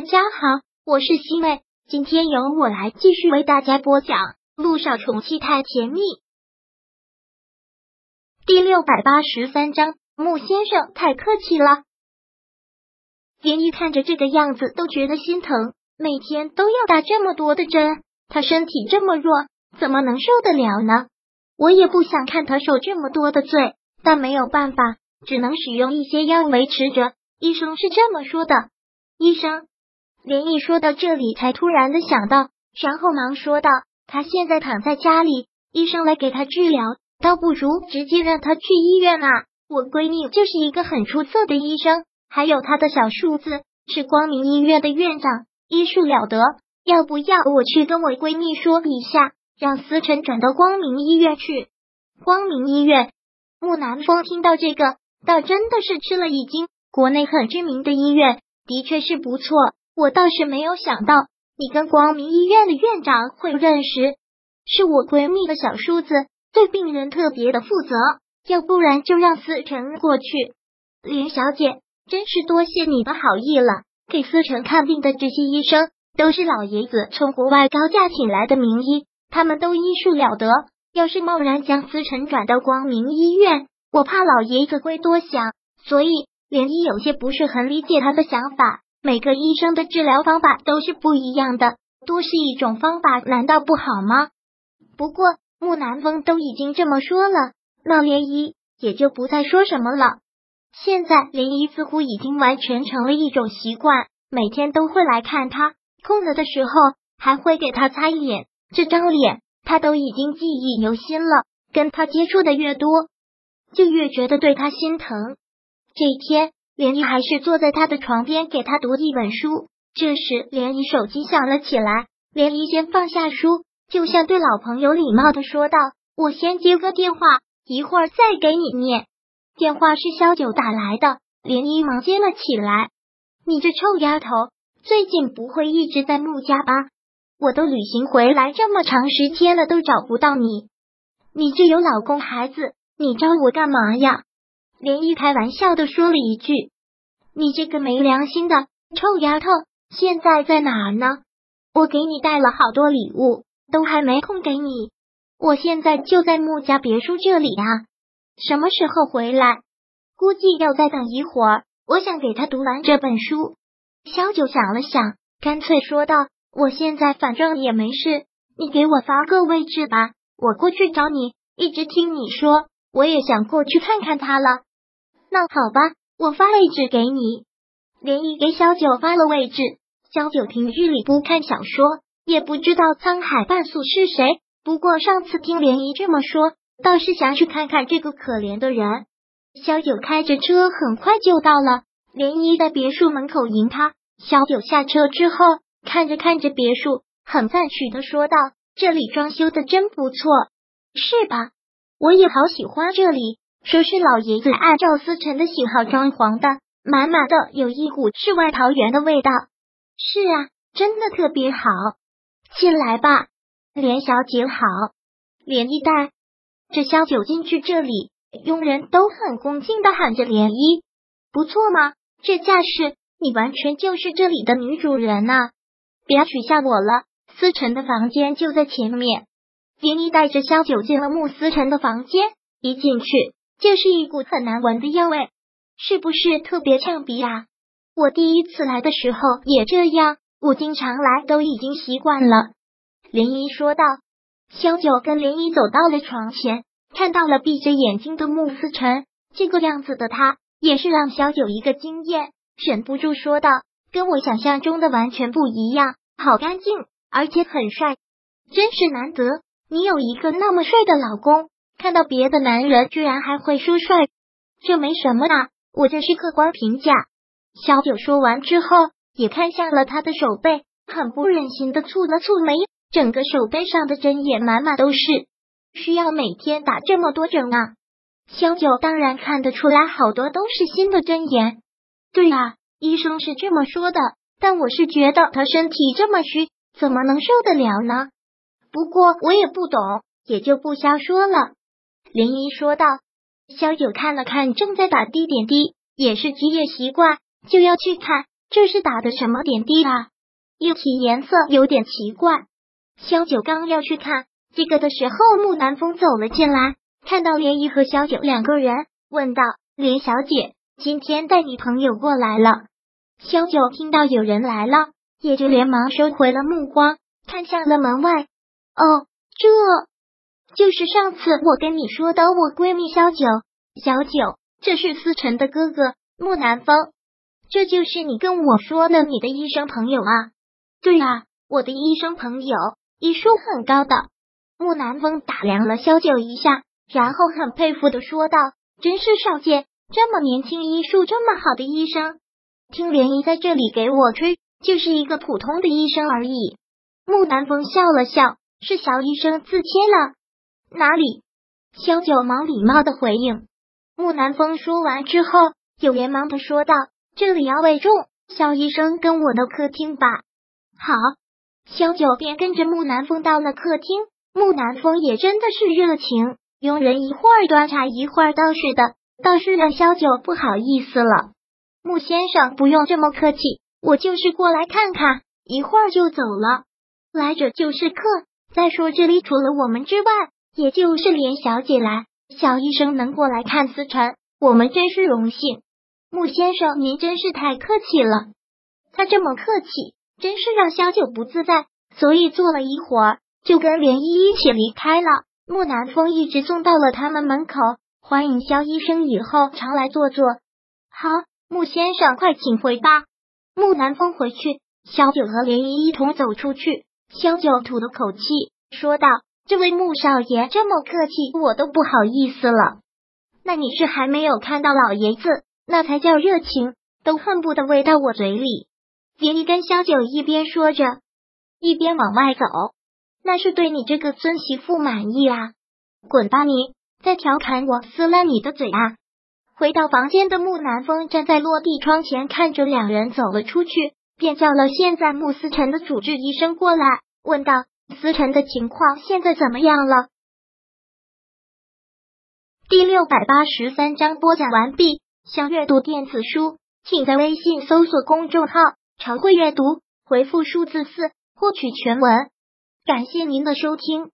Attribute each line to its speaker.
Speaker 1: 大家好，我是西妹，今天由我来继续为大家播讲《路上宠妻太甜蜜》第六百八十三章。穆先生太客气了，连玉看着这个样子都觉得心疼，每天都要打这么多的针，他身体这么弱，怎么能受得了呢？我也不想看他受这么多的罪，但没有办法，只能使用一些药维持着。医生是这么说的，医生。连毅说到这里，才突然的想到，然后忙说道：“他现在躺在家里，医生来给他治疗，倒不如直接让他去医院啊！我闺蜜就是一个很出色的医生，还有他的小叔子是光明医院的院长，医术了得。要不要我去跟我闺蜜说一下，让思辰转到光明医院去？光明医院？木南风听到这个，倒真的是吃了一惊。国内很知名的医院，的确是不错。”我倒是没有想到，你跟光明医院的院长会认识，是我闺蜜的小叔子，对病人特别的负责。要不然就让思成过去。林小姐，真是多谢你的好意了。给思成看病的这些医生，都是老爷子从国外高价请来的名医，他们都医术了得。要是贸然将思成转到光明医院，我怕老爷子会多想，所以连医有些不是很理解他的想法。每个医生的治疗方法都是不一样的，多是一种方法，难道不好吗？不过木南风都已经这么说了，那涟漪也就不再说什么了。现在涟漪似乎已经完全成了一种习惯，每天都会来看他，空了的时候还会给他擦脸。这张脸他都已经记忆犹新了，跟他接触的越多，就越觉得对他心疼。这一天。连姨还是坐在他的床边给他读一本书。这时，连姨手机响了起来。连姨先放下书，就像对老朋友礼貌的说道：“我先接个电话，一会儿再给你念。”电话是萧九打来的，连姨忙接了起来。“你这臭丫头，最近不会一直在穆家吧？我都旅行回来这么长时间了，都找不到你。你这有老公孩子，你找我干嘛呀？”连一开玩笑的说了一句：“你这个没良心的臭丫头，现在在哪儿呢？我给你带了好多礼物，都还没空给你。我现在就在穆家别墅这里啊，什么时候回来？估计要再等一会儿。我想给他读完这本书。”萧九想了想，干脆说道：“我现在反正也没事，你给我发个位置吧，我过去找你。一直听你说，我也想过去看看他了。”那好吧，我发位置给你。连漪给小九发了位置。小九平日里不看小说，也不知道沧海半素是谁。不过上次听连漪这么说，倒是想去看看这个可怜的人。小九开着车很快就到了连漪的别墅门口迎他。小九下车之后，看着看着别墅，很赞许的说道：“这里装修的真不错，是吧？我也好喜欢这里。”说是老爷子按照思辰的喜好装潢的，满满的有一股世外桃源的味道。是啊，真的特别好。进来吧，连小姐好。连一带这萧九进去这里，佣人都很恭敬的喊着连衣，不错嘛，这架势，你完全就是这里的女主人呐！别取笑我了，思辰的房间就在前面。连一带着萧九进了穆思辰的房间，一进去。就是一股很难闻的药味，是不是特别呛鼻啊？我第一次来的时候也这样，我经常来都已经习惯了。林一说道。萧九跟林一走到了床前，看到了闭着眼睛的穆思辰，这个样子的他也是让萧九一个惊艳，忍不住说道：“跟我想象中的完全不一样，好干净，而且很帅，真是难得，你有一个那么帅的老公。”看到别的男人居然还会说帅，这没什么的，我这是客观评价。小九说完之后，也看向了他的手背，很不忍心的蹙了蹙眉，整个手背上的针眼满满都是，需要每天打这么多针啊！小九当然看得出来，好多都是新的针眼。对啊，医生是这么说的，但我是觉得他身体这么虚，怎么能受得了呢？不过我也不懂，也就不瞎说了。林姨说道：“萧九看了看正在打滴点滴，也是职业习惯，就要去看。这是打的什么点滴啊？液体颜色有点奇怪。萧九刚要去看这个的时候，木南风走了进来，看到涟漪和萧九两个人，问道：“林小姐，今天带你朋友过来了？”萧九听到有人来了，也就连忙收回了目光，看向了门外。哦，这就是上次我跟你说的我闺蜜萧九。小九，这是思辰的哥哥木南风。这就是你跟我说的你的医生朋友啊？对啊，我的医生朋友，医术很高的。木南风打量了萧九一下，然后很佩服的说道：“真是少见，这么年轻，医术这么好的医生。听莲姨在这里给我吹，就是一个普通的医生而已。”木南风笑了笑。是小医生自谦了，哪里？萧九忙礼貌的回应。木南风说完之后，又连忙的说道：“这里要为重，萧医生跟我到客厅吧。”好，萧九便跟着木南风到了客厅。木南风也真的是热情，佣人一会儿端茶，一会儿倒水的，倒是让萧九不好意思了。木先生不用这么客气，我就是过来看看，一会儿就走了。来者就是客。再说，这里除了我们之外，也就是连小姐来，小医生能过来看思辰，我们真是荣幸。穆先生，您真是太客气了。他这么客气，真是让萧九不自在，所以坐了一会儿，就跟连依一起离开了。木南风一直送到了他们门口，欢迎肖医生以后常来坐坐。好，穆先生，快请回吧。木南风回去，萧九和连依一同走出去。萧九吐了口气，说道：“这位穆少爷这么客气，我都不好意思了。那你是还没有看到老爷子，那才叫热情，都恨不得喂到我嘴里。”林一跟萧九一边说着，一边往外走。那是对你这个孙媳妇满意啊！滚吧你，再调侃我，撕烂你的嘴啊！回到房间的木南风站在落地窗前，看着两人走了出去。便叫了现在穆思辰的主治医生过来，问道：“思辰的情况现在怎么样了？”第六百八十三章播讲完毕。想阅读电子书，请在微信搜索公众号“常会阅读”，回复数字四获取全文。感谢您的收听。